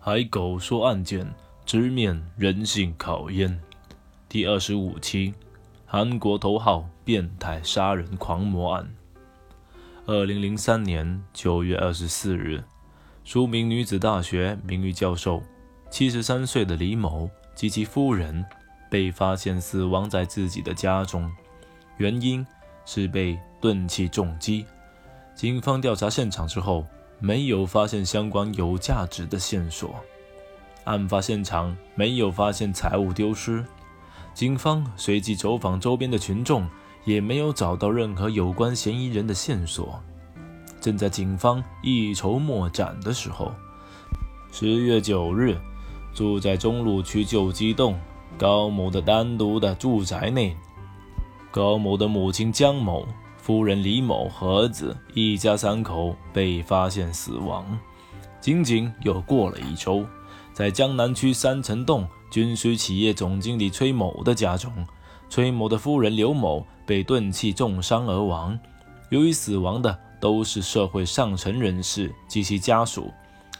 海狗说案件直面人性考验，第二十五期，韩国头号变态杀人狂魔案。二零零三年九月二十四日，著名女子大学名誉教授、七十三岁的李某及其夫人被发现死亡在自己的家中，原因是被钝器重击。警方调查现场之后。没有发现相关有价值的线索，案发现场没有发现财物丢失，警方随即走访周边的群众，也没有找到任何有关嫌疑人的线索。正在警方一筹莫展的时候，十月九日，住在中路区旧基栋高某的单独的住宅内，高某的母亲江某。夫人李某和儿子一家三口被发现死亡。仅仅又过了一周，在江南区三层洞军需企业总经理崔某的家中，崔某的夫人刘某被钝器重伤而亡。由于死亡的都是社会上层人士及其家属，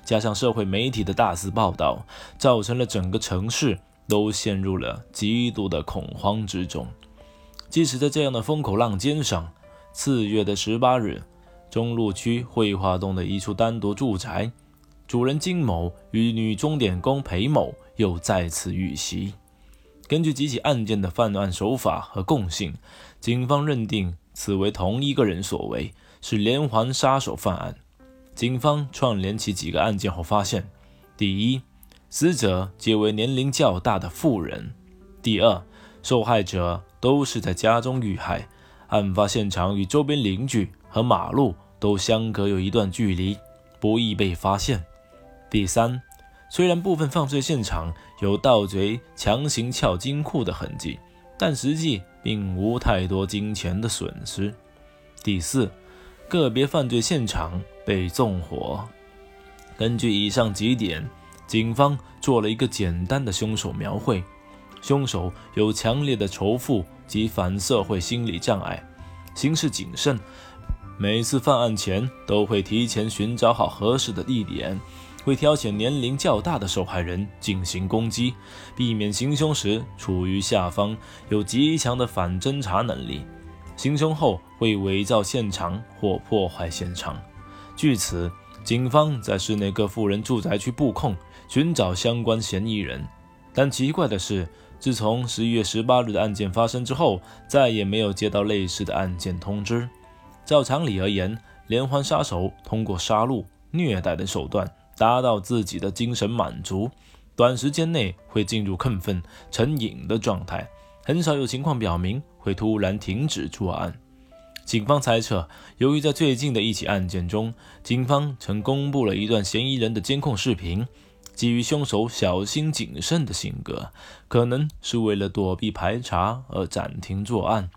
加上社会媒体的大肆报道，造成了整个城市都陷入了极度的恐慌之中。即使在这样的风口浪尖上，次月的十八日，中路区绘画洞的一处单独住宅，主人金某与女钟点工裴某又再次遇袭。根据几起案件的犯案手法和共性，警方认定此为同一个人所为，是连环杀手犯案。警方串联起几个案件后发现：第一，死者皆为年龄较大的妇人；第二，受害者都是在家中遇害。案发现场与周边邻居和马路都相隔有一段距离，不易被发现。第三，虽然部分犯罪现场有盗贼强行撬金库的痕迹，但实际并无太多金钱的损失。第四，个别犯罪现场被纵火。根据以上几点，警方做了一个简单的凶手描绘：凶手有强烈的仇富。及反社会心理障碍，行事谨慎，每次犯案前都会提前寻找好合适的地点，会挑选年龄较大的受害人进行攻击，避免行凶时处于下方，有极强的反侦查能力。行凶后会伪造现场或破坏现场。据此，警方在市内各富人住宅区布控，寻找相关嫌疑人。但奇怪的是。自从十一月十八日的案件发生之后，再也没有接到类似的案件通知。照常理而言，连环杀手通过杀戮、虐待等手段达到自己的精神满足，短时间内会进入亢奋、成瘾的状态，很少有情况表明会突然停止作案。警方猜测，由于在最近的一起案件中，警方曾公布了一段嫌疑人的监控视频。基于凶手小心谨慎的性格，可能是为了躲避排查而暂停作案。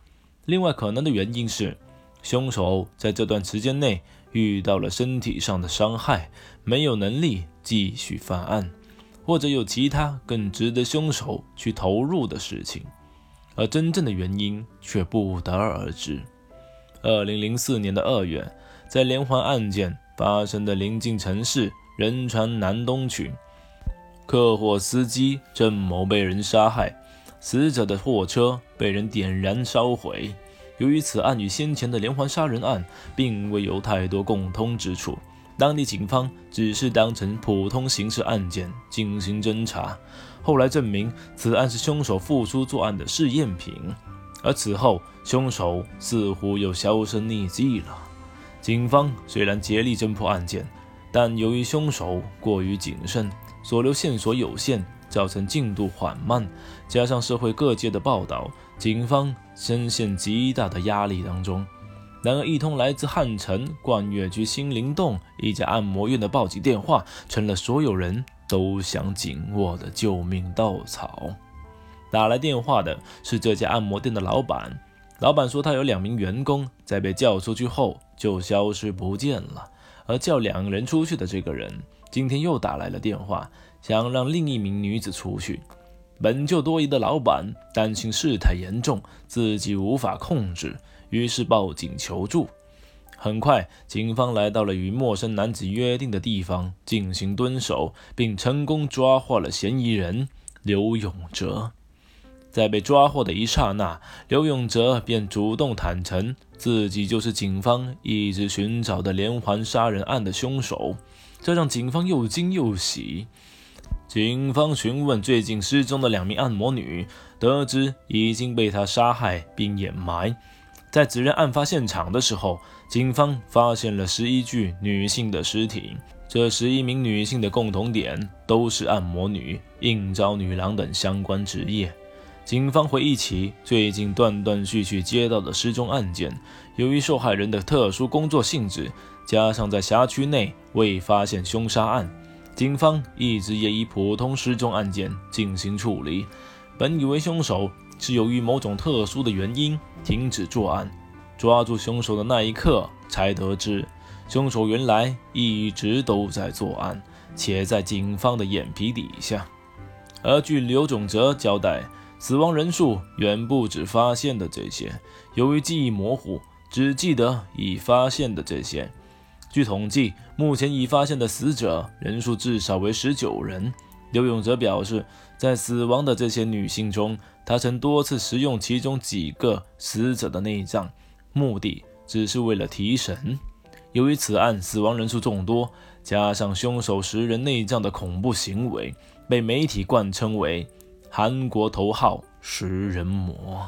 另外，可能的原因是，凶手在这段时间内遇到了身体上的伤害，没有能力继续犯案，或者有其他更值得凶手去投入的事情，而真正的原因却不得而知。二零零四年的二月，在连环案件发生的临近城市仁川南东区。客货司机郑某被人杀害，死者的货车被人点燃烧毁。由于此案与先前的连环杀人案并未有太多共通之处，当地警方只是当成普通刑事案件进行侦查。后来证明，此案是凶手复出作案的试验品。而此后，凶手似乎又销声匿迹了。警方虽然竭力侦破案件，但由于凶手过于谨慎。所留线索有限，造成进度缓慢，加上社会各界的报道，警方深陷极大的压力当中。然而，一通来自汉城冠岳区新灵洞一家按摩院的报警电话，成了所有人都想紧握的救命稻草。打来电话的是这家按摩店的老板，老板说他有两名员工在被叫出去后就消失不见了，而叫两人出去的这个人。今天又打来了电话，想让另一名女子出去。本就多疑的老板担心事态严重，自己无法控制，于是报警求助。很快，警方来到了与陌生男子约定的地方进行蹲守，并成功抓获了嫌疑人刘永哲。在被抓获的一刹那，刘永哲便主动坦诚自己就是警方一直寻找的连环杀人案的凶手，这让警方又惊又喜。警方询问最近失踪的两名按摩女，得知已经被他杀害并掩埋。在指认案发现场的时候，警方发现了十一具女性的尸体。这十一名女性的共同点都是按摩女、应招女郎等相关职业。警方回忆起最近断断续续接到的失踪案件，由于受害人的特殊工作性质，加上在辖区内未发现凶杀案，警方一直也以普通失踪案件进行处理。本以为凶手是由于某种特殊的原因停止作案，抓住凶手的那一刻才得知，凶手原来一直都在作案，且在警方的眼皮底下。而据刘总哲交代。死亡人数远不止发现的这些，由于记忆模糊，只记得已发现的这些。据统计，目前已发现的死者人数至少为十九人。刘永哲表示，在死亡的这些女性中，他曾多次食用其中几个死者的内脏，目的只是为了提神。由于此案死亡人数众多，加上凶手食人内脏的恐怖行为，被媒体冠称为。韩国头号食人魔。